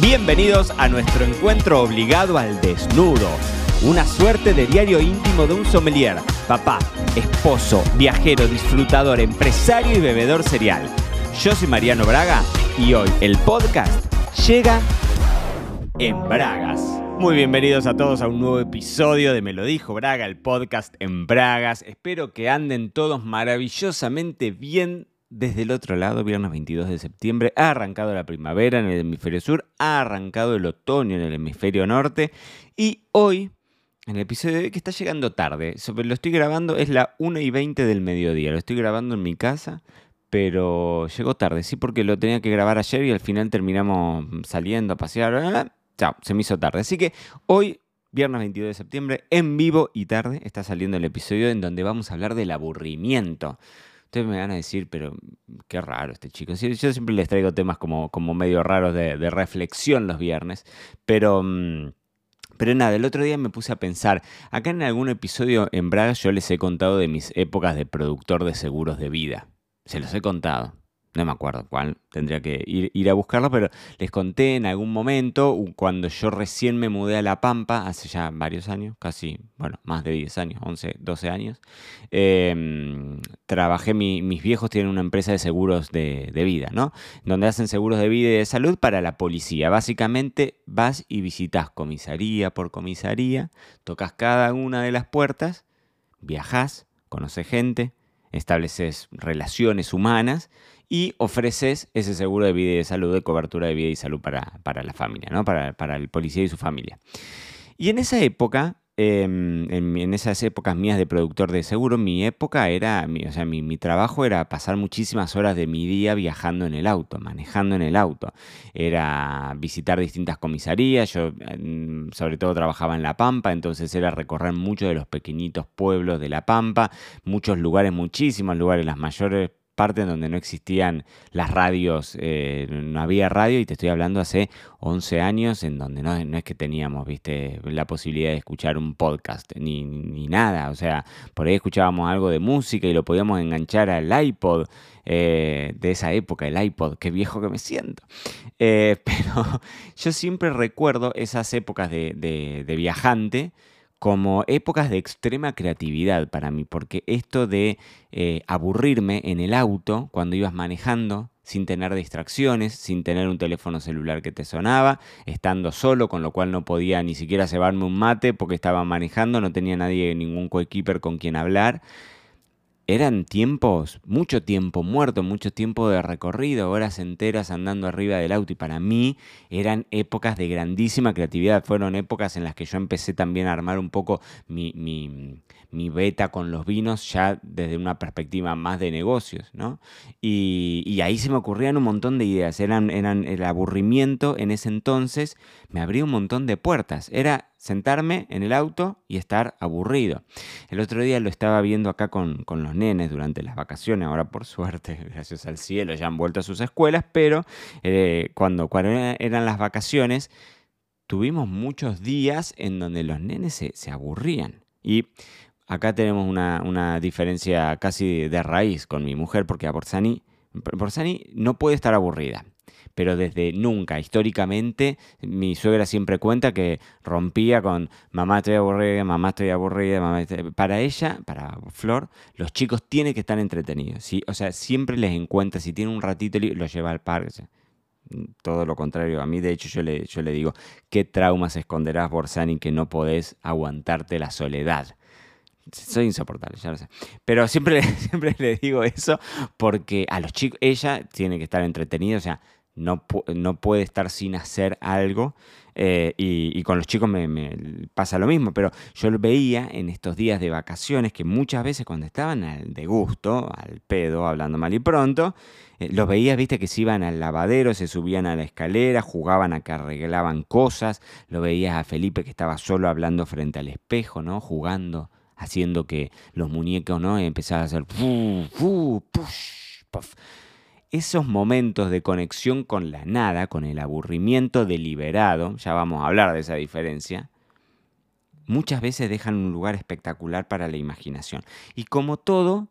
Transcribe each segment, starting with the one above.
Bienvenidos a nuestro encuentro obligado al desnudo. Una suerte de diario íntimo de un sommelier, papá, esposo, viajero, disfrutador, empresario y bebedor serial. Yo soy Mariano Braga y hoy el podcast llega en Bragas. Muy bienvenidos a todos a un nuevo episodio de Me lo dijo Braga, el podcast en Bragas. Espero que anden todos maravillosamente bien desde el otro lado, viernes 22 de septiembre, ha arrancado la primavera en el hemisferio sur, ha arrancado el otoño en el hemisferio norte y hoy, en el episodio de hoy que está llegando tarde, lo estoy grabando, es la 1 y 20 del mediodía, lo estoy grabando en mi casa, pero llegó tarde, sí, porque lo tenía que grabar ayer y al final terminamos saliendo a pasear, chao, se me hizo tarde. Así que hoy viernes 22 de septiembre, en vivo y tarde, está saliendo el episodio en donde vamos a hablar del aburrimiento. Ustedes me van a decir, pero qué raro este chico. Yo siempre les traigo temas como, como medio raros de, reflexión los viernes, pero... Mm, pero nada, el otro día me puse a pensar, acá en algún episodio en Braga yo les he contado de mis épocas de productor de seguros de vida. Se los he contado no me acuerdo cuál, tendría que ir, a buscarlo, pero les conté en algún momento, cuando yo recién me mudé a La Pampa, hace ya varios años, casi, bueno, más de 10 años, 11, 12 años, em, trabajé, mis viejos tienen una empresa de seguros de, de, vida, ¿no? Donde hacen seguros de vida y de salud para la policía. Básicamente vas y visitas comisaría por comisaría, tocas cada una de las puertas, viajas, conoces gente, estableces relaciones humanas y ofreces ese seguro de vida y de salud, de cobertura de vida y salud para, la familia, ¿no? para, para el policía y su familia. Y en esa época, em, en, esas épocas mías de productor de seguro, mi época era, o sea, mi, trabajo era pasar muchísimas horas de mi día viajando en el auto, manejando en el auto. Era visitar distintas comisarías, yo sobre todo trabajaba en La Pampa, entonces era recorrer muchos de los pequeñitos pueblos de La Pampa, muchos lugares, muchísimos lugares, las mayores parte en donde no existían las radios, eh, no había radio y te estoy hablando hace 11 años en donde no, es que teníamos, viste, la posibilidad de escuchar un podcast ni, nada, o sea, por ahí escuchábamos algo de música y lo podíamos enganchar al iPod eh, de esa época, el iPod, qué viejo que me siento. Eh, pero yo siempre recuerdo esas épocas de, de viajante como épocas de extrema creatividad para mí, porque esto de eh, aburrirme en el auto cuando ibas manejando, sin tener distracciones, sin tener un teléfono celular que te sonaba, estando solo, con lo cual no podía ni siquiera llevarme un mate porque estaba manejando, no tenía nadie, ningún coequiper con quien hablar eran tiempos, mucho tiempo muerto, mucho tiempo de recorrido, horas enteras andando arriba del auto y para mí eran épocas de grandísima creatividad, fueron épocas en las que yo empecé también a armar un poco mi, mi, beta con los vinos ya desde una perspectiva más de negocios, ¿no? Y, ahí se me ocurrían un montón de ideas, eran, eran el aburrimiento en ese entonces, me abría un montón de puertas, era sentarme en el auto y estar aburrido. El otro día lo estaba viendo acá con, los nenes durante las vacaciones, ahora por suerte, gracias al cielo, ya han vuelto a sus escuelas, pero eh, cuando, eran las vacaciones, tuvimos muchos días en donde los nenes se, aburrían. Y acá tenemos una, diferencia casi de raíz con mi mujer, porque a Borsani no puede estar aburrida pero desde nunca, históricamente, mi suegra siempre cuenta que rompía con mamá estoy aburrida, mamá estoy aburrida, mamá para ella, para Flor, los chicos tienen que estar entretenidos, ¿sí? O sea, siempre les encuentra, si tiene un ratito, lo lleva al parque. todo lo contrario, a mí de hecho yo le, yo le digo, ¿qué traumas esconderás, Borsani, que no podés aguantarte la soledad? soy insoportable, ya lo sé. Pero siempre, siempre le digo eso porque a los chicos, ella tiene que estar entretenida, o sea, no, no puede estar sin hacer algo. Eh, y, con los chicos me, pasa lo mismo, pero yo lo veía en estos días de vacaciones que muchas veces cuando estaban al de gusto, al pedo, hablando mal y pronto, eh, los veías, viste, que se iban al lavadero, se subían a la escalera, jugaban a que arreglaban cosas, lo veías a Felipe que estaba solo hablando frente al espejo, ¿no? Jugando, haciendo que los muñecos, ¿no? Empezaban a hacer... push, puff esos momentos de conexión con la nada, con el aburrimiento deliberado, ya vamos a hablar de esa diferencia, muchas veces dejan un lugar espectacular para la imaginación. Y como todo,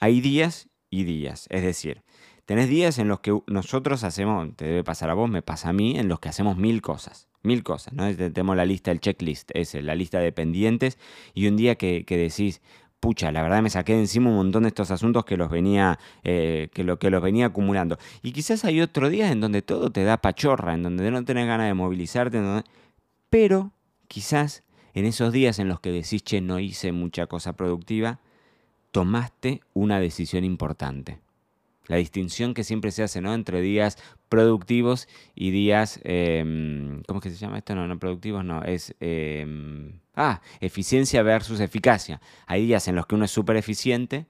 hay días y días. Es decir, Tenés días en los que nosotros hacemos, te debe pasar a vos, me pasa a mí, en los que hacemos mil cosas. Mil cosas, ¿no? Tenemos la lista, el checklist, ese, la lista de pendientes. Y un día que, decís, pucha, la verdad me saqué de encima un montón de estos asuntos que los venía, eh, que, lo, que los venía acumulando. Y quizás hay otro día en donde todo te da pachorra, en donde no tenés ganas de movilizarte, pero quizás en esos días en los que decís, che, no hice mucha cosa productiva, tomaste una decisión importante la distinción que siempre se hace ¿no? entre días productivos y días, em, ¿cómo es que se llama esto? No, no productivos, no, es, em, ah, eficiencia versus eficacia. Hay días en los que uno es súper eficiente,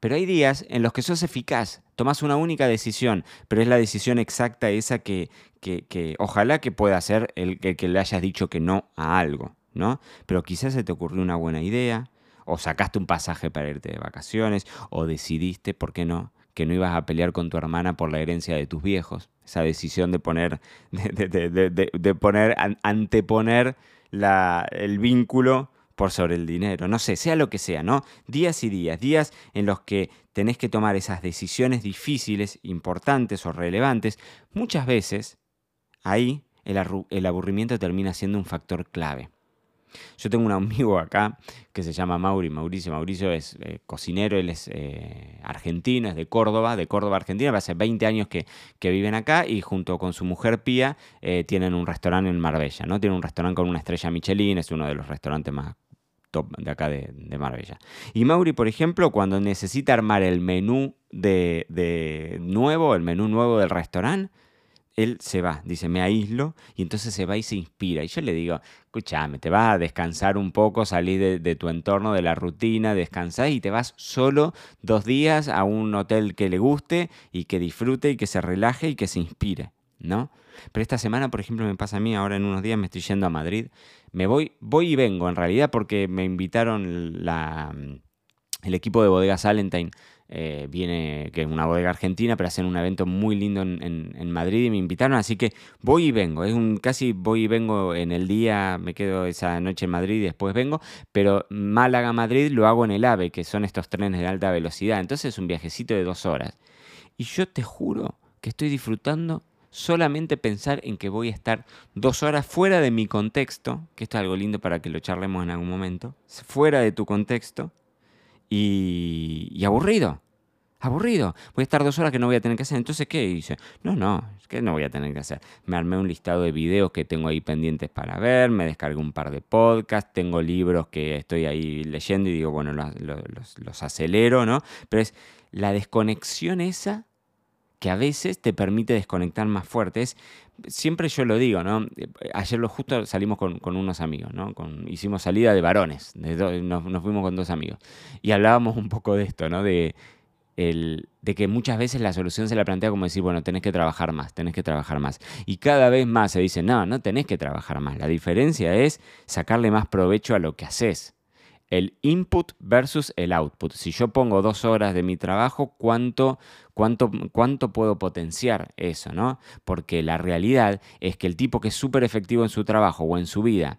pero hay días en los que sos eficaz, tomas una única decisión, pero es la decisión exacta esa que, que, ojalá que pueda ser el, el que le hayas dicho que no a algo, ¿no? Pero quizás se te ocurrió una buena idea, o sacaste un pasaje para irte de vacaciones, o decidiste, ¿por qué no?, que no ibas a pelear con tu hermana por la herencia de tus viejos. Esa decisión de poner, de, poner, anteponer la, el vínculo por sobre el dinero. No sé, sea lo que sea, ¿no? Días y días, días en los que tenés que tomar esas decisiones difíciles, importantes o relevantes. Muchas veces ahí el aburrimiento termina siendo un factor clave. Yo tengo un amigo acá que se llama Mauri, Mauricio. Mauricio es eh, cocinero, él es eh, argentino, es de Córdoba, de Córdoba, Argentina. Hace 20 años que, viven acá y junto con su mujer Pía eh, tienen un restaurante en Marbella, ¿no? Tienen un restaurante con una estrella Michelin, es uno de los restaurantes más top de acá de, Marbella. Y Mauri, por ejemplo, cuando necesita armar el menú de, de nuevo, el menú nuevo del restaurante, él se va, dice, me aíslo, y entonces se va y se inspira. Y yo le digo, escúchame, te vas a descansar un poco, salir de, tu entorno, de la rutina, descansar y te vas solo dos días a un hotel que le guste y que disfrute y que se relaje y que se inspire, ¿no? Pero esta semana, por ejemplo, me pasa a mí, ahora en unos días me estoy yendo a Madrid. Me voy, voy y vengo, en realidad, porque me invitaron la, el equipo de Bodegas Alentine eh, viene, que es una bodega argentina, pero hacen un evento muy lindo en, Madrid y me invitaron, así que voy y vengo, es un casi voy y vengo en el día, me quedo esa noche en Madrid y después vengo, pero Málaga-Madrid lo hago en el AVE, que son estos trenes de alta velocidad, entonces es un viajecito de dos horas. Y yo te juro que estoy disfrutando solamente pensar en que voy a estar dos horas fuera de mi contexto, que esto es algo lindo para que lo charlemos en algún momento, fuera de tu contexto, y, aburrido. Aburrido. Voy a estar dos horas que no voy a tener que hacer. Entonces, ¿qué hice? No, no, es que no voy a tener que hacer. Me armé un listado de videos que tengo ahí pendientes para ver, me descargué un par de podcasts, tengo libros que estoy ahí leyendo y digo, bueno, los, los acelero, ¿no? Pero es la desconexión esa que a veces te permite desconectar más fuerte. siempre yo lo digo, ¿no? Ayer lo justo salimos con, unos amigos, ¿no? hicimos salida de varones, nos, fuimos con dos amigos. Y hablábamos un poco de esto, ¿no? De, el, de que muchas veces la solución se la plantea como decir, bueno, tenés que trabajar más, tenés que trabajar más. Y cada vez más se dice, no, no tenés que trabajar más. La diferencia es sacarle más provecho a lo que haces el input versus el output. Si yo pongo dos horas de mi trabajo, ¿cuánto, cuánto, cuánto puedo potenciar eso? ¿no? Porque la realidad es que el tipo que es súper efectivo en su trabajo o en su vida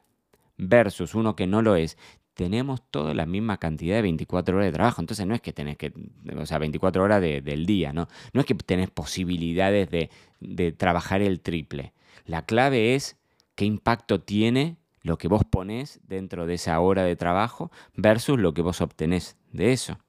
versus uno que no lo es, tenemos toda la misma cantidad de 24 horas de trabajo. Entonces no es que tenés que, o sea, 24 horas del día, ¿no? No es que tenés posibilidades de, de trabajar el triple. La clave es qué impacto tiene lo que vos ponés dentro de esa hora de trabajo versus lo que vos obtenés de eso.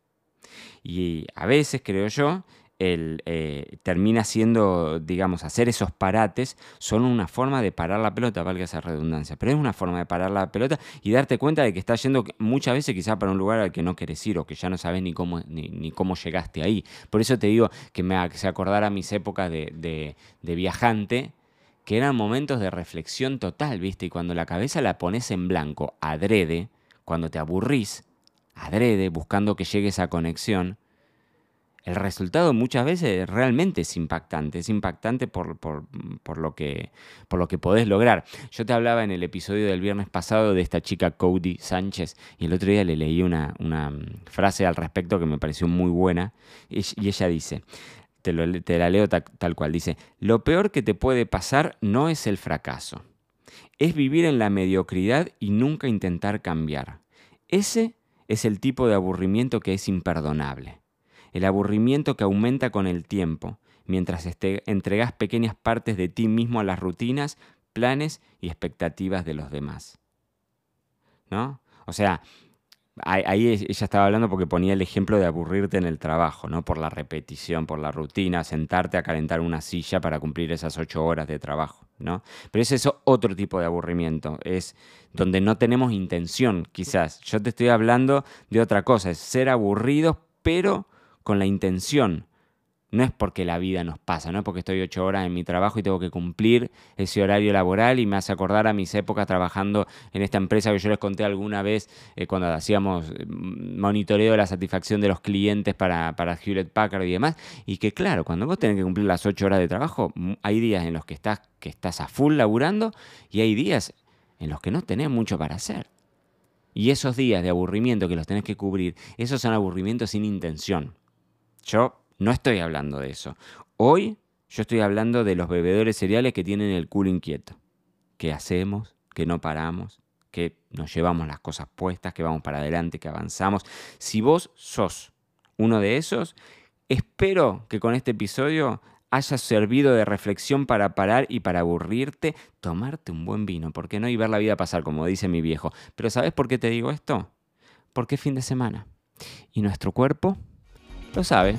Y a veces, creo yo, el, eh, termina siendo, digamos, hacer esos parates son una forma de parar la pelota, valga esa redundancia, pero es una forma de parar la pelota y darte cuenta de que estás yendo muchas veces quizá para un lugar al que no querés ir o que ya no sabes ni cómo, ni, cómo llegaste ahí. Por eso te digo que me se acordara mis épocas de, de viajante que eran momentos de reflexión total, ¿viste? Y cuando la cabeza la pones en blanco, adrede, cuando te aburrís, adrede, buscando que llegue esa conexión, el resultado muchas veces realmente es impactante, es impactante por, lo que, por lo que podés lograr. Yo te hablaba en el episodio del viernes pasado de esta chica Cody Sánchez y el otro día le leí una, una frase al respecto que me pareció muy buena y ella dice, te, la leo tal, cual. Dice, lo peor que te puede pasar no es el fracaso, es vivir en la mediocridad y nunca intentar cambiar. Ese es el tipo de aburrimiento que es imperdonable. El aburrimiento que aumenta con el tiempo, mientras este, entregas pequeñas partes de ti mismo a las rutinas, planes y expectativas de los demás. ¿No? O sea, ahí ella estaba hablando porque ponía el ejemplo de aburrirte en el trabajo, ¿no? Por la repetición, por la rutina, sentarte a calentar una silla para cumplir esas ocho horas de trabajo, ¿no? Pero ese es otro tipo de aburrimiento, es donde no tenemos intención, quizás. Yo te estoy hablando de otra cosa, es ser aburridos, pero con la intención no es porque la vida nos pasa, no es porque estoy ocho horas en mi trabajo y tengo que cumplir ese horario laboral y me hace acordar a mis épocas trabajando en esta empresa que yo les conté alguna vez eh, cuando hacíamos mm, monitoreo de la satisfacción de los clientes para, para Hewlett Packard y demás. Y que claro, cuando vos tenés que cumplir las ocho horas de trabajo, hay días en los que estás, que estás a full laburando y hay días en los que no tenés mucho para hacer. Y esos días de aburrimiento que los tenés que cubrir, esos son aburrimientos sin intención. Yo no estoy hablando de eso. Hoy yo estoy hablando de los bebedores cereales que tienen el culo inquieto. Que hacemos, que no paramos, que nos llevamos las cosas puestas, que vamos para adelante, que avanzamos. Si vos sos uno de esos, espero que con este episodio haya servido de reflexión para parar y para aburrirte, tomarte un buen vino, porque no? Y ver la vida pasar, como dice mi viejo. Pero ¿sabes por qué te digo esto? Porque es fin de semana. Y nuestro cuerpo lo sabe.